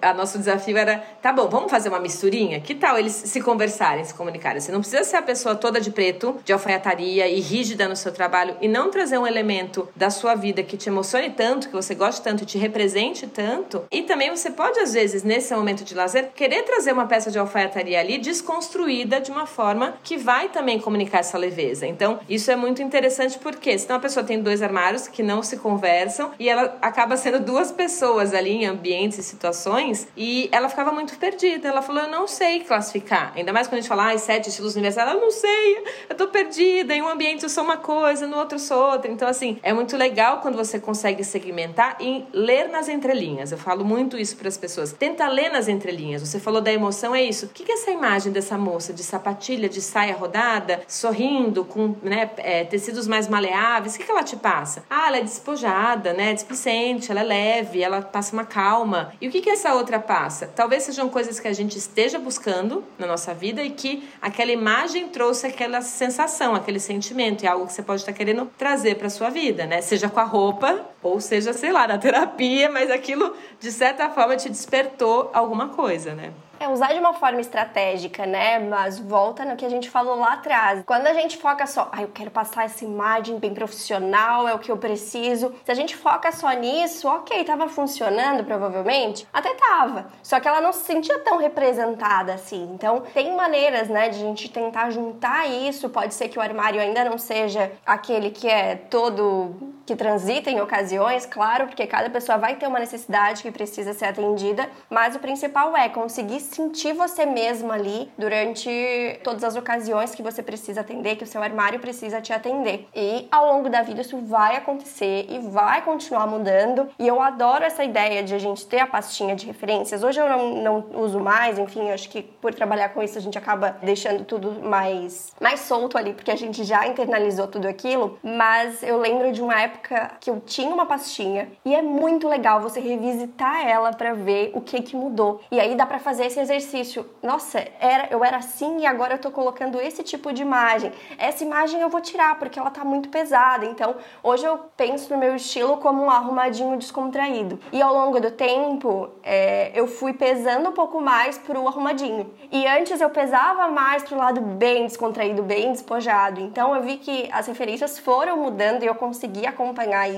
A nosso desafio era, tá bom, vamos fazer uma misturinha? Que tal eles se conversarem, se comunicarem? Você não precisa ser a pessoa toda de preto, de alfaiataria e rígida no seu trabalho e não trazer um elemento da sua vida que te emocione tanto, que você goste tanto, te represente tanto. E também você pode, às vezes, nesse momento de lazer, querer trazer uma peça de alfaiataria ali, construída de uma forma que vai também comunicar essa leveza. Então, isso é muito interessante porque senão a pessoa tem dois armários que não se conversam e ela acaba sendo duas pessoas ali em ambientes situações e ela ficava muito perdida. Ela falou: Eu não sei classificar. Ainda mais quando a gente fala, ah, sete estilos universais, ela não sei, eu tô perdida. Em um ambiente eu sou uma coisa, no outro eu sou outra. Então, assim, é muito legal quando você consegue segmentar e ler nas entrelinhas. Eu falo muito isso para as pessoas. Tenta ler nas entrelinhas. Você falou da emoção, é isso. O que é essa imagem dessa moça de sapatilha, de saia rodada, sorrindo, com né, é, tecidos mais maleáveis, o que, que ela te passa? Ah, ela é despojada, né, displicente, ela é leve, ela passa uma calma. E o que, que essa outra passa? Talvez sejam coisas que a gente esteja buscando na nossa vida e que aquela imagem trouxe aquela sensação, aquele sentimento, é algo que você pode estar querendo trazer para sua vida, né? Seja com a roupa ou seja, sei lá, na terapia, mas aquilo de certa forma te despertou alguma coisa, né?
É usar de uma forma estratégica, né? Mas volta no que a gente falou lá atrás. Quando a gente foca só, ah, eu quero passar essa imagem bem profissional, é o que eu preciso. Se a gente foca só nisso, ok, tava funcionando provavelmente, até tava. Só que ela não se sentia tão representada assim. Então, tem maneiras, né, de a gente tentar juntar isso. Pode ser que o armário ainda não seja aquele que é todo que transita em ocasiões, claro, porque cada pessoa vai ter uma necessidade que precisa ser atendida, mas o principal é conseguir sentir você mesma ali durante todas as ocasiões que você precisa atender, que o seu armário precisa te atender. E ao longo da vida isso vai acontecer e vai continuar mudando. E eu adoro essa ideia de a gente ter a pastinha de referências. Hoje eu não, não uso mais, enfim, acho que por trabalhar com isso a gente acaba deixando tudo mais, mais solto ali, porque a gente já internalizou tudo aquilo. Mas eu lembro de uma época que eu tinha uma pastinha e é muito legal você revisitar ela para ver o que que mudou. E aí dá para fazer esse exercício. Nossa, era, eu era assim e agora eu tô colocando esse tipo de imagem. Essa imagem eu vou tirar porque ela tá muito pesada. Então, hoje eu penso no meu estilo como um arrumadinho descontraído. E ao longo do tempo, é, eu fui pesando um pouco mais pro arrumadinho. E antes eu pesava mais pro lado bem descontraído, bem despojado. Então, eu vi que as referências foram mudando e eu consegui acompanhar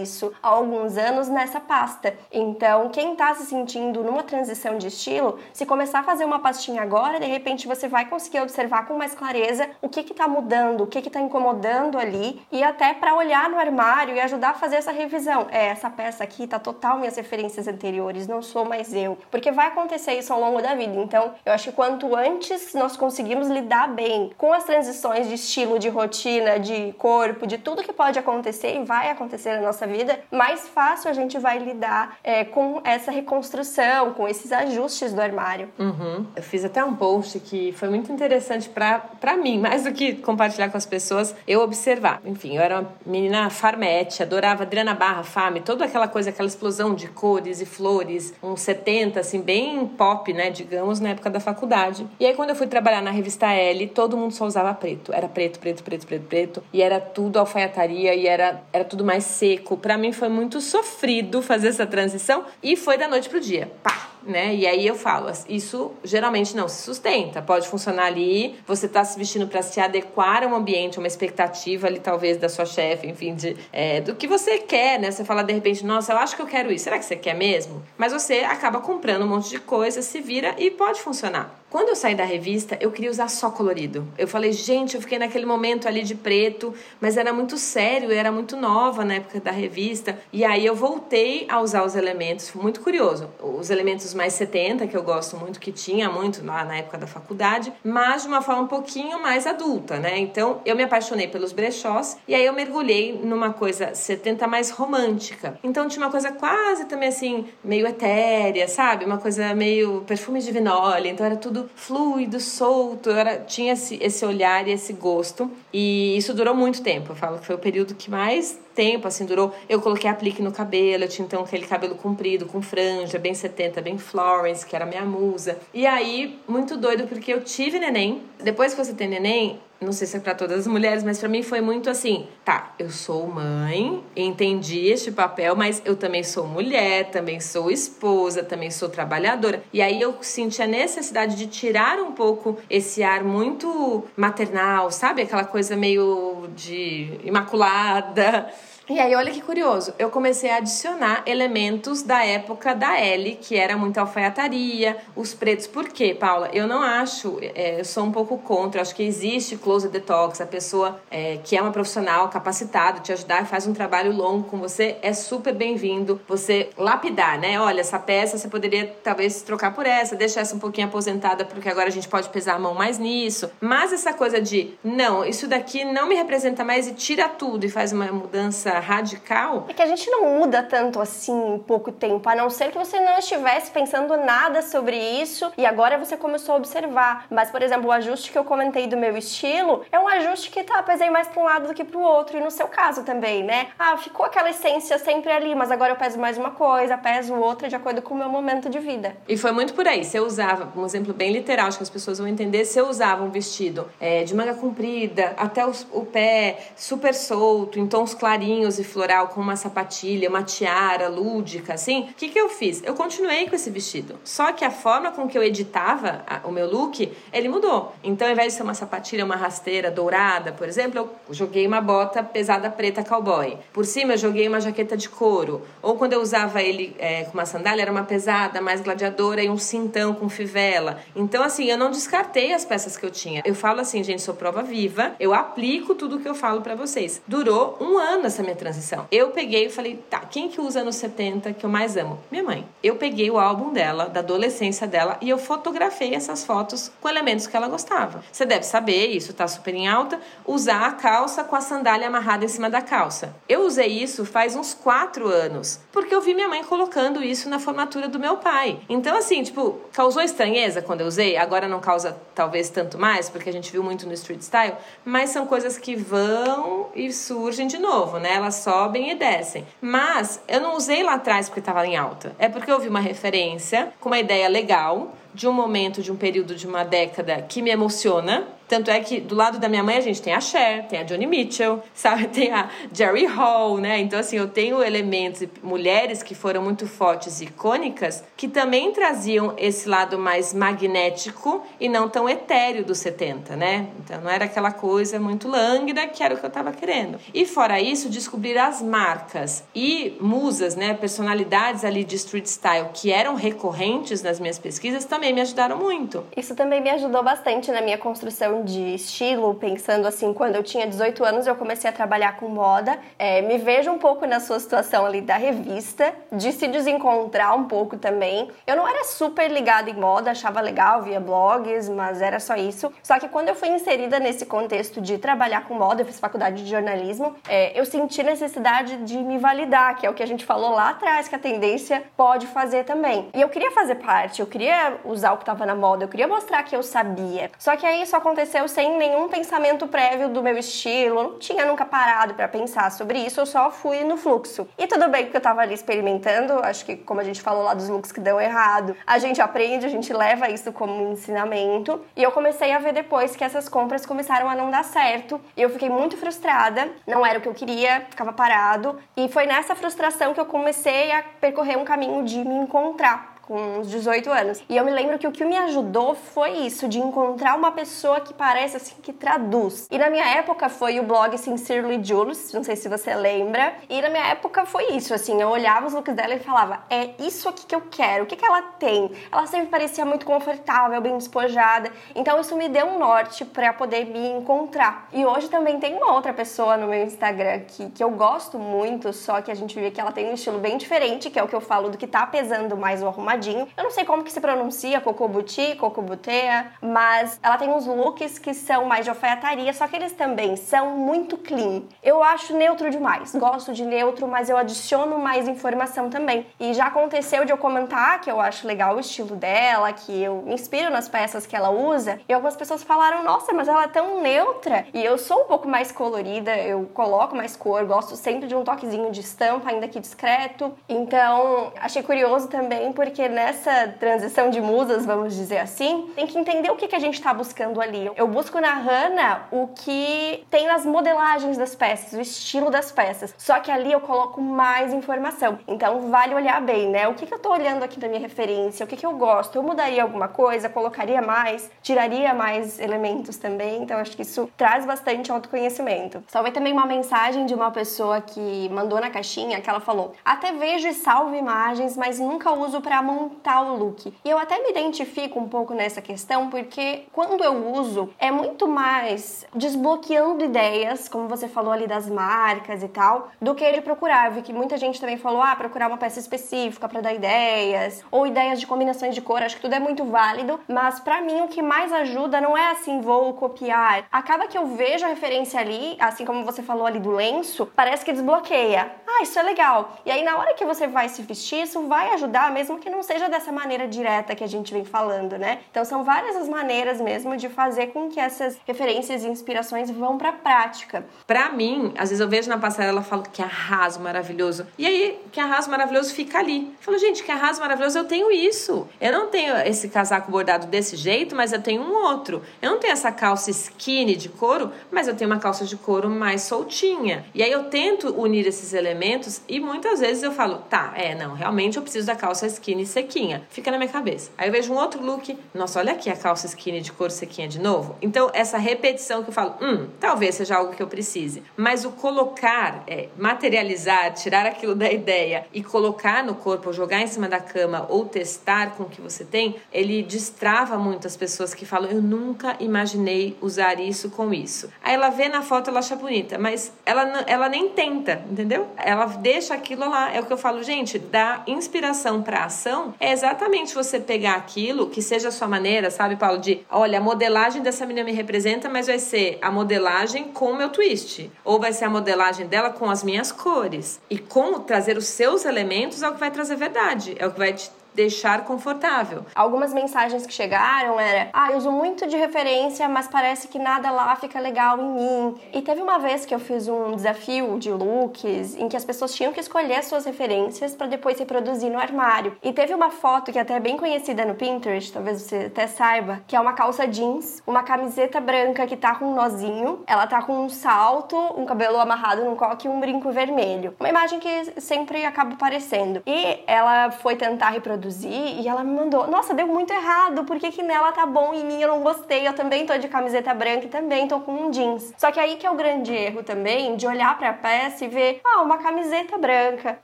isso há alguns anos nessa pasta. Então, quem tá se sentindo numa transição de estilo, se começar a fazer uma pastinha agora, de repente você vai conseguir observar com mais clareza o que está mudando, o que está incomodando ali e até para olhar no armário e ajudar a fazer essa revisão. É, essa peça aqui está total minhas referências anteriores, não sou mais eu. Porque vai acontecer isso ao longo da vida. Então, eu acho que quanto antes nós conseguimos lidar bem com as transições de estilo, de rotina, de corpo, de tudo que pode acontecer e vai acontecer na nossa vida, mais fácil a gente vai lidar é, com essa reconstrução, com esses ajustes do armário.
Uhum. Eu fiz até um post que foi muito interessante para mim, mais do que compartilhar com as pessoas, eu observar. Enfim, eu era uma menina farmete, adorava Adriana Barra, Fame, toda aquela coisa, aquela explosão de cores e flores, uns 70, assim, bem pop, né, digamos, na época da faculdade. E aí, quando eu fui trabalhar na revista L, todo mundo só usava preto. Era preto, preto, preto, preto, preto. E era tudo alfaiataria e era, era tudo mais seco. Para mim foi muito sofrido fazer essa transição e foi da noite pro dia. Pá! né? E aí eu falo, isso geralmente não se sustenta. Pode funcionar ali, você está se vestindo para se adequar a um ambiente, uma expectativa ali, talvez, da sua chefe, enfim, de, é, do que você quer, né? Você fala de repente, nossa, eu acho que eu quero isso. Será que você quer mesmo? Mas você acaba comprando um monte de coisa, se vira e pode funcionar. Quando eu saí da revista, eu queria usar só colorido. Eu falei, gente, eu fiquei naquele momento ali de preto, mas era muito sério, era muito nova na época da revista. E aí eu voltei a usar os elementos, muito curioso. Os elementos mais 70, que eu gosto muito, que tinha muito lá na época da faculdade, mas de uma forma um pouquinho mais adulta, né? Então eu me apaixonei pelos brechós e aí eu mergulhei numa coisa 70 mais romântica. Então tinha uma coisa quase também assim, meio etérea, sabe? Uma coisa meio perfume de vinole. Então era tudo fluido, solto. Eu era, tinha esse, esse olhar e esse gosto. E isso durou muito tempo. Eu falo que foi o período que mais tempo, assim, durou. Eu coloquei aplique no cabelo, eu tinha então aquele cabelo comprido, com franja, bem 70, bem Florence, que era minha musa. E aí, muito doido, porque eu tive neném. Depois que você tem neném, não sei se é para todas as mulheres, mas para mim foi muito assim, tá, eu sou mãe, entendi este papel, mas eu também sou mulher, também sou esposa, também sou trabalhadora. E aí eu senti a necessidade de tirar um pouco esse ar muito maternal, sabe? Aquela coisa meio de imaculada. E aí, olha que curioso, eu comecei a adicionar elementos da época da L, que era muita alfaiataria, os pretos. Por quê, Paula? Eu não acho, é, eu sou um pouco contra, eu acho que existe close detox, a pessoa é, que é uma profissional capacitada, te ajudar faz um trabalho longo com você, é super bem-vindo você lapidar, né? Olha, essa peça você poderia talvez trocar por essa, deixar essa um pouquinho aposentada, porque agora a gente pode pesar a mão mais nisso. Mas essa coisa de, não, isso daqui não me representa mais e tira tudo e faz uma mudança radical.
É que a gente não muda tanto assim em pouco tempo, a não ser que você não estivesse pensando nada sobre isso e agora você começou a observar. Mas, por exemplo, o ajuste que eu comentei do meu estilo é um ajuste que tá, pesei mais para um lado do que para o outro. E no seu caso também, né? Ah, ficou aquela essência sempre ali, mas agora eu peso mais uma coisa, peso outra de acordo com o meu momento de vida.
E foi muito por aí. Se eu usava, um exemplo bem literal, acho que as pessoas vão entender, se eu usava um vestido é, de manga comprida até o, o pé super solto, em tons clarinhos e floral com uma sapatilha, uma tiara lúdica, assim, o que, que eu fiz? Eu continuei com esse vestido. Só que a forma com que eu editava a, o meu look, ele mudou. Então, ao invés de ser uma sapatilha, uma rasteira dourada, por exemplo, eu joguei uma bota pesada preta cowboy. Por cima, eu joguei uma jaqueta de couro. Ou quando eu usava ele é, com uma sandália, era uma pesada, mais gladiadora e um cintão com fivela. Então, assim, eu não descartei as peças que eu tinha. Eu falo assim, gente, sou prova viva, eu aplico tudo que eu falo para vocês. Durou um ano essa minha minha transição. Eu peguei e falei, tá, quem que usa anos 70 que eu mais amo? Minha mãe. Eu peguei o álbum dela, da adolescência dela, e eu fotografei essas fotos com elementos que ela gostava. Você deve saber, isso tá super em alta, usar a calça com a sandália amarrada em cima da calça. Eu usei isso faz uns quatro anos, porque eu vi minha mãe colocando isso na formatura do meu pai. Então, assim, tipo, causou estranheza quando eu usei, agora não causa talvez tanto mais, porque a gente viu muito no street style, mas são coisas que vão e surgem de novo, né? Elas sobem e descem. Mas eu não usei lá atrás porque estava em alta. É porque eu vi uma referência com uma ideia legal de um momento, de um período, de uma década que me emociona tanto é que do lado da minha mãe a gente tem a Cher, tem a Johnny Mitchell, sabe? Tem a Jerry Hall, né? Então, assim, eu tenho elementos, mulheres que foram muito fortes e icônicas, que também traziam esse lado mais magnético e não tão etéreo dos 70, né? Então, não era aquela coisa muito lânguida que era o que eu tava querendo. E fora isso, descobrir as marcas e musas, né? Personalidades ali de street style que eram recorrentes nas minhas pesquisas também me ajudaram muito.
Isso também me ajudou bastante na minha construção de estilo, pensando assim, quando eu tinha 18 anos eu comecei a trabalhar com moda. É, me vejo um pouco na sua situação ali da revista, de se desencontrar um pouco também. Eu não era super ligada em moda, achava legal, via blogs, mas era só isso. Só que quando eu fui inserida nesse contexto de trabalhar com moda, eu fiz faculdade de jornalismo, é, eu senti necessidade de me validar, que é o que a gente falou lá atrás, que a tendência pode fazer também. E eu queria fazer parte, eu queria usar o que estava na moda, eu queria mostrar que eu sabia. Só que aí isso aconteceu aconteceu sem nenhum pensamento prévio do meu estilo, não tinha nunca parado para pensar sobre isso, eu só fui no fluxo. E tudo bem que eu tava ali experimentando, acho que como a gente falou lá dos looks que deu errado, a gente aprende, a gente leva isso como ensinamento. E eu comecei a ver depois que essas compras começaram a não dar certo, e eu fiquei muito frustrada, não era o que eu queria, ficava parado, e foi nessa frustração que eu comecei a percorrer um caminho de me encontrar com uns 18 anos. E eu me lembro que o que me ajudou foi isso, de encontrar uma pessoa que parece assim, que traduz. E na minha época foi o blog Sincerely Jules, não sei se você lembra. E na minha época foi isso, assim, eu olhava os looks dela e falava, é isso aqui que eu quero, o que, que ela tem? Ela sempre parecia muito confortável, bem despojada. Então isso me deu um norte para poder me encontrar. E hoje também tem uma outra pessoa no meu Instagram que, que eu gosto muito, só que a gente vê que ela tem um estilo bem diferente, que é o que eu falo do que tá pesando mais o arrumadinho eu não sei como que se pronuncia, Cocobuti, Cocobutea, mas ela tem uns looks que são mais de alfaiataria, só que eles também são muito clean. Eu acho neutro demais. Gosto de neutro, mas eu adiciono mais informação também. E já aconteceu de eu comentar que eu acho legal o estilo dela, que eu me inspiro nas peças que ela usa, e algumas pessoas falaram: "Nossa, mas ela é tão neutra". E eu sou um pouco mais colorida, eu coloco mais cor, gosto sempre de um toquezinho de estampa, ainda que discreto. Então, achei curioso também porque nessa transição de musas, vamos dizer assim, tem que entender o que, que a gente está buscando ali. Eu busco na Hannah o que tem nas modelagens das peças, o estilo das peças. Só que ali eu coloco mais informação. Então vale olhar bem, né? O que, que eu estou olhando aqui da minha referência, o que, que eu gosto. Eu mudaria alguma coisa, colocaria mais, tiraria mais elementos também. Então acho que isso traz bastante autoconhecimento. Salvei também uma mensagem de uma pessoa que mandou na caixinha que ela falou: Até vejo e salvo imagens, mas nunca uso para montar o look. E eu até me identifico um pouco nessa questão porque quando eu uso é muito mais desbloqueando ideias, como você falou ali das marcas e tal, do que ele procurar. Vi que muita gente também falou, ah, procurar uma peça específica para dar ideias, ou ideias de combinações de cor, acho que tudo é muito válido, mas para mim o que mais ajuda não é assim, vou copiar. Acaba que eu vejo a referência ali, assim como você falou ali do lenço, parece que desbloqueia. Ah, isso é legal. E aí na hora que você vai se vestir, isso vai ajudar, mesmo que não seja dessa maneira direta que a gente vem falando, né? Então são várias as maneiras mesmo de fazer com que essas referências e inspirações vão para a prática.
Para mim, às vezes eu vejo na passarela falo que arraso maravilhoso. E aí, que arraso maravilhoso fica ali. Eu falo, gente, que arraso maravilhoso, eu tenho isso. Eu não tenho esse casaco bordado desse jeito, mas eu tenho um outro. Eu não tenho essa calça skinny de couro, mas eu tenho uma calça de couro mais soltinha. E aí eu tento unir esses elementos e muitas vezes eu falo, tá, é, não, realmente eu preciso da calça skinny sequinha. Fica na minha cabeça. Aí eu vejo um outro look, nossa, olha aqui a calça skinny de cor sequinha de novo. Então, essa repetição que eu falo, hum, talvez seja algo que eu precise. Mas o colocar, é, materializar, tirar aquilo da ideia e colocar no corpo, jogar em cima da cama ou testar com o que você tem, ele destrava muito as pessoas que falam, eu nunca imaginei usar isso com isso. Aí ela vê na foto, ela acha bonita, mas ela, ela nem tenta, entendeu? Ela deixa aquilo lá. É o que eu falo, gente, da inspiração para ação é exatamente você pegar aquilo que seja a sua maneira, sabe, Paulo, de olha, a modelagem dessa menina me representa, mas vai ser a modelagem com o meu twist, ou vai ser a modelagem dela com as minhas cores. E com trazer os seus elementos é o que vai trazer verdade, é o que vai te deixar confortável.
Algumas mensagens que chegaram era: "Ah, eu uso muito de referência, mas parece que nada lá fica legal em mim". E teve uma vez que eu fiz um desafio de looks em que as pessoas tinham que escolher as suas referências para depois reproduzir no armário. E teve uma foto que é até bem conhecida no Pinterest, talvez você até saiba, que é uma calça jeans, uma camiseta branca que tá com um nozinho, ela tá com um salto, um cabelo amarrado num coque e um brinco vermelho. Uma imagem que sempre acaba aparecendo. E ela foi tentar reproduzir produzir e ela me mandou: Nossa, deu muito errado, por que, que nela tá bom e em mim eu não gostei? Eu também tô de camiseta branca e também tô com um jeans. Só que aí que é o grande erro também de olhar pra peça e ver: Ah, uma camiseta branca,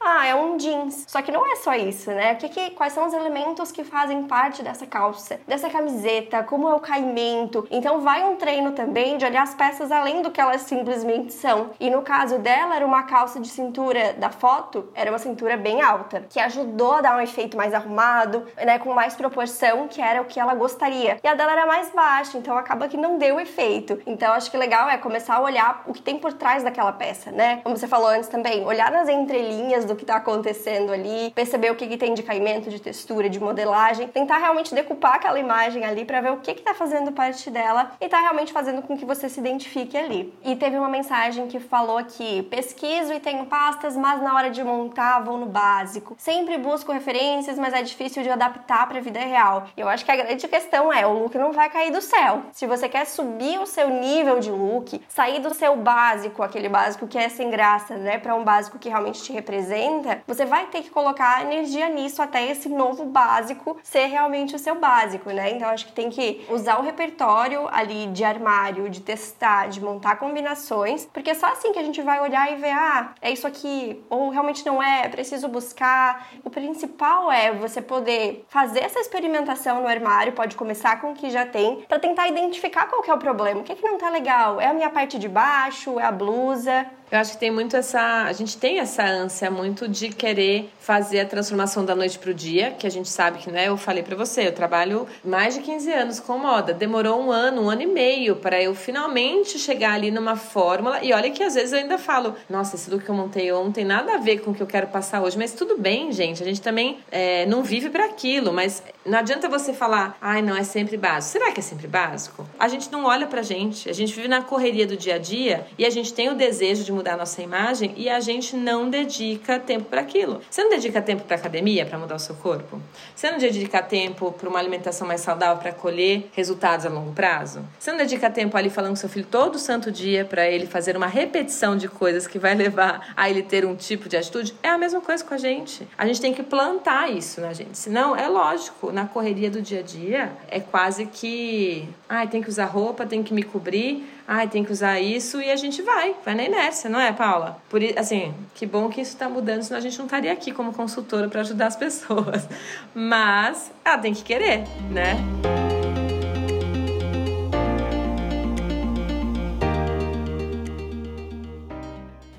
ah, é um jeans. Só que não é só isso, né? O que, que, quais são os elementos que fazem parte dessa calça, dessa camiseta, como é o caimento? Então vai um treino também de olhar as peças além do que elas simplesmente são. E no caso dela, era uma calça de cintura da foto, era uma cintura bem alta, que ajudou a dar um efeito mais arrumado né, com mais proporção, que era o que ela gostaria. E a dela era mais baixa, então acaba que não deu efeito. Então acho que legal é começar a olhar o que tem por trás daquela peça, né? Como você falou antes também, olhar nas entrelinhas do que tá acontecendo ali, perceber o que, que tem de caimento, de textura, de modelagem, tentar realmente decupar aquela imagem ali para ver o que que tá fazendo parte dela e tá realmente fazendo com que você se identifique ali. E teve uma mensagem que falou aqui: pesquiso e tenho pastas, mas na hora de montar vou no básico. Sempre busco referências, mas é difícil de adaptar para a vida real. Eu acho que a grande questão é, o look não vai cair do céu. Se você quer subir o seu nível de look, sair do seu básico, aquele básico que é sem graça, né, para um básico que realmente te representa, você vai ter que colocar energia nisso até esse novo básico ser realmente o seu básico, né? Então acho que tem que usar o repertório ali de armário, de testar, de montar combinações, porque é só assim que a gente vai olhar e ver, ah, é isso aqui, ou realmente não é, preciso buscar. O principal é você poder fazer essa experimentação no armário, pode começar com o que já tem, para tentar identificar qual é o problema. O que, é que não tá legal? É a minha parte de baixo? É a blusa?
Eu acho que tem muito essa. A gente tem essa ânsia muito de querer fazer a transformação da noite pro dia, que a gente sabe que, né? Eu falei para você, eu trabalho mais de 15 anos com moda. Demorou um ano, um ano e meio para eu finalmente chegar ali numa fórmula. E olha que às vezes eu ainda falo, nossa, esse look que eu montei ontem nada a ver com o que eu quero passar hoje. Mas tudo bem, gente. A gente também é, não vive para aquilo. Mas não adianta você falar, ai, não, é sempre básico. Será que é sempre básico? A gente não olha pra gente. A gente vive na correria do dia a dia e a gente tem o desejo de mudar mudar a nossa imagem e a gente não dedica tempo para aquilo. Você não dedica tempo para academia para mudar o seu corpo? Você não dedica tempo para uma alimentação mais saudável para colher resultados a longo prazo? Você não dedica tempo ali falando com seu filho todo santo dia para ele fazer uma repetição de coisas que vai levar a ele ter um tipo de atitude? É a mesma coisa com a gente. A gente tem que plantar isso na gente. Senão, é lógico, na correria do dia a dia, é quase que, ai, tem que usar roupa, tem que me cobrir, ai, tem que usar isso e a gente vai, vai na inércia, não é, Paula? Por assim, que bom que isso está mudando, senão a gente não estaria aqui como consultora para ajudar as pessoas. Mas ela tem que querer, né?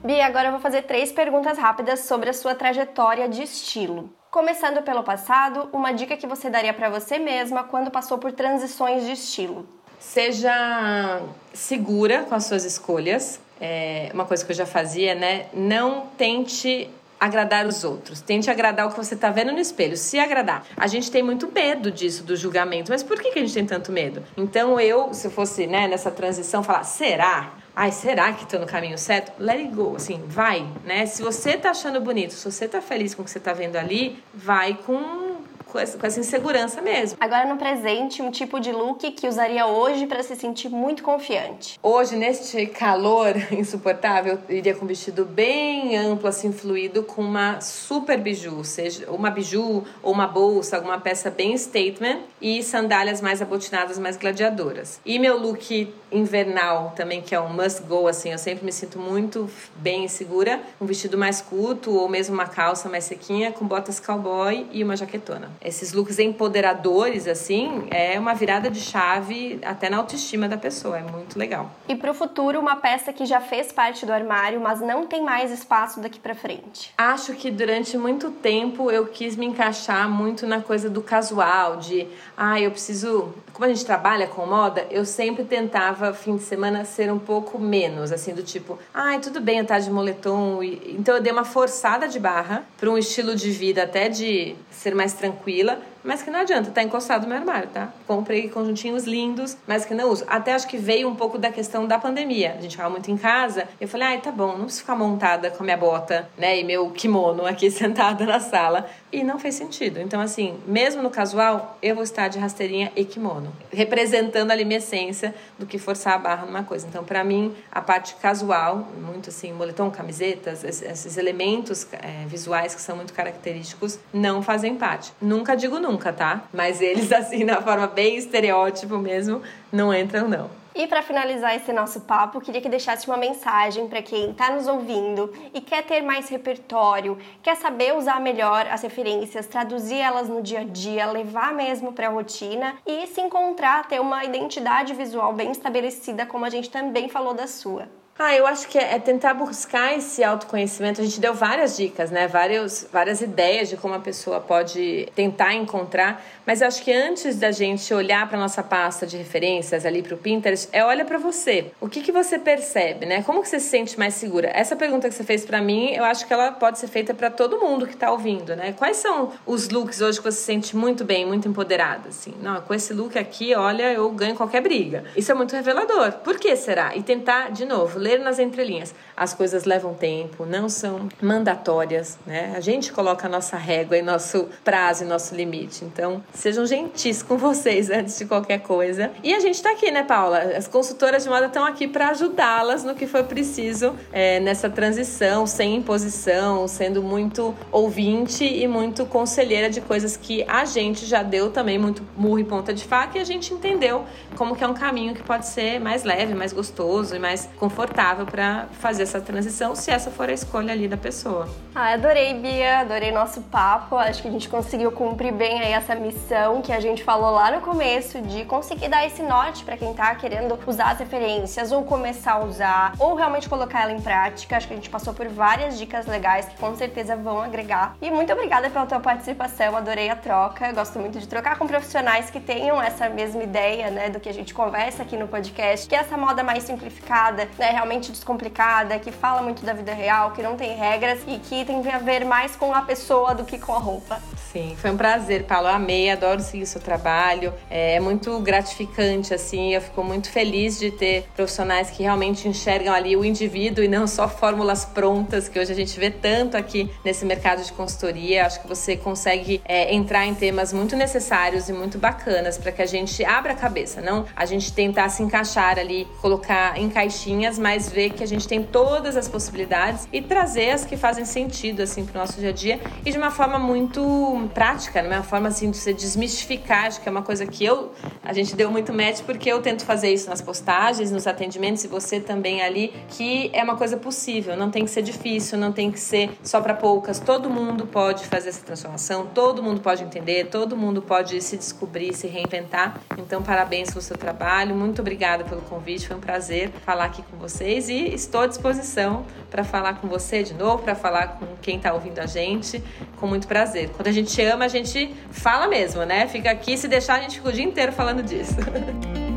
Bia, agora eu vou fazer três perguntas rápidas sobre a sua trajetória de estilo. Começando pelo passado, uma dica que você daria para você mesma quando passou por transições de estilo.
Seja segura com as suas escolhas. É uma coisa que eu já fazia, né? Não tente agradar os outros. Tente agradar o que você está vendo no espelho. Se agradar. A gente tem muito medo disso, do julgamento. Mas por que, que a gente tem tanto medo? Então eu, se eu fosse né, nessa transição, falar, será? Ai, será que estou no caminho certo? Let it go, assim, vai, né? Se você tá achando bonito, se você tá feliz com o que você tá vendo ali, vai com com essa, com essa insegurança mesmo.
Agora no presente, um tipo de look que usaria hoje para se sentir muito confiante.
Hoje, neste calor insuportável, eu iria com um vestido bem amplo, assim, fluido, com uma super biju, seja uma biju ou uma bolsa, alguma peça bem statement e sandálias mais abotinadas, mais gladiadoras. E meu look invernal também, que é um must go, assim, eu sempre me sinto muito bem segura, um vestido mais curto ou mesmo uma calça mais sequinha com botas cowboy e uma jaquetona. Esses looks empoderadores, assim, é uma virada de chave até na autoestima da pessoa, é muito legal.
E para o futuro, uma peça que já fez parte do armário, mas não tem mais espaço daqui para frente.
Acho que durante muito tempo eu quis me encaixar muito na coisa do casual, de, ah, eu preciso, como a gente trabalha com moda, eu sempre tentava fim de semana ser um pouco menos, assim, do tipo, ai, ah, tudo bem eu estar de moletom, então eu dei uma forçada de barra para um estilo de vida até de ser mais tranquila, mas que não adianta, tá encostado no meu armário, tá? Comprei conjuntinhos lindos, mas que não uso. Até acho que veio um pouco da questão da pandemia. A gente ficava muito em casa. Eu falei, ai, tá bom, não preciso ficar montada com a minha bota, né, e meu kimono aqui sentada na sala. E não fez sentido. Então, assim, mesmo no casual, eu vou estar de rasteirinha e kimono, representando ali minha essência do que forçar a barra numa coisa. Então, para mim, a parte casual, muito assim, moletom, camisetas, esses elementos é, visuais que são muito característicos, não fazem parte. Nunca digo nunca nunca, tá? Mas eles, assim, na forma bem estereótipo mesmo, não entram, não.
E para finalizar esse nosso papo, queria que deixasse uma mensagem para quem está nos ouvindo e quer ter mais repertório, quer saber usar melhor as referências, traduzir elas no dia a dia, levar mesmo para a rotina e se encontrar, ter uma identidade visual bem estabelecida, como a gente também falou da sua.
Ah, eu acho que é, é tentar buscar esse autoconhecimento. A gente deu várias dicas, né? Várias, várias ideias de como a pessoa pode tentar encontrar. Mas eu acho que antes da gente olhar para nossa pasta de referências ali para o Pinterest, é olha para você. O que, que você percebe, né? Como que você se sente mais segura? Essa pergunta que você fez para mim, eu acho que ela pode ser feita para todo mundo que está ouvindo, né? Quais são os looks hoje que você se sente muito bem, muito empoderada, assim? Não, com esse look aqui, olha, eu ganho qualquer briga. Isso é muito revelador. Por que será? E tentar, de novo, ler nas entrelinhas. As coisas levam tempo, não são mandatórias, né? A gente coloca a nossa régua e nosso prazo e nosso limite. Então, sejam gentis com vocês antes de qualquer coisa. E a gente tá aqui, né, Paula? As consultoras de moda estão aqui para ajudá-las no que for preciso é, nessa transição, sem imposição, sendo muito ouvinte e muito conselheira de coisas que a gente já deu também muito murro e ponta de faca e a gente entendeu como que é um caminho que pode ser mais leve, mais gostoso e mais confortável para fazer essa transição, se essa for a escolha ali da pessoa.
Ah, adorei, Bia, adorei nosso papo. Acho que a gente conseguiu cumprir bem aí essa missão que a gente falou lá no começo de conseguir dar esse norte para quem tá querendo usar as referências ou começar a usar ou realmente colocar ela em prática. Acho que a gente passou por várias dicas legais que com certeza vão agregar. E muito obrigada pela tua participação, adorei a troca. Gosto muito de trocar com profissionais que tenham essa mesma ideia, né, do que a gente conversa aqui no podcast, que é essa moda mais simplificada, né, realmente descomplicada, que fala muito da vida real, que não tem regras e que tem a ver mais com a pessoa do que com a roupa.
Sim, foi um prazer, Paulo. Amei, adoro seguir o seu trabalho. É muito gratificante, assim. Eu fico muito feliz de ter profissionais que realmente enxergam ali o indivíduo e não só fórmulas prontas, que hoje a gente vê tanto aqui nesse mercado de consultoria. Acho que você consegue é, entrar em temas muito necessários e muito bacanas para que a gente abra a cabeça, não a gente tentar se encaixar ali, colocar em caixinhas, mas ver que a gente tem todas as possibilidades e trazer as que fazem sentido assim para o nosso dia a dia e de uma forma muito prática, né? uma forma assim de você desmistificar, acho que é uma coisa que eu a gente deu muito match porque eu tento fazer isso nas postagens, nos atendimentos e você também ali, que é uma coisa possível, não tem que ser difícil, não tem que ser só para poucas, todo mundo pode fazer essa transformação, todo mundo pode entender, todo mundo pode se descobrir, se reinventar. Então, parabéns pelo seu trabalho, muito obrigada pelo convite, foi um prazer falar aqui com vocês e estou à disposição para falar com você de novo, para falar com quem está ouvindo a gente, com muito prazer. Quando a gente ama, a gente fala mesmo, né? Fica aqui, se deixar, a gente fica o dia inteiro falando disso.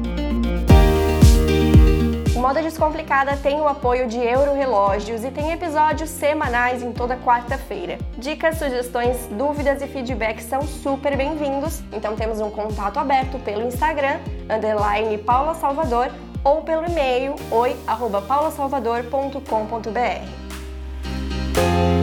Moda Descomplicada tem o apoio de Euro Relógios e tem episódios semanais em toda quarta-feira. Dicas, sugestões, dúvidas e feedbacks são super bem-vindos, então temos um contato aberto pelo Instagram, underline Paula Salvador, ou pelo e-mail oi@paulasalvador.com.br.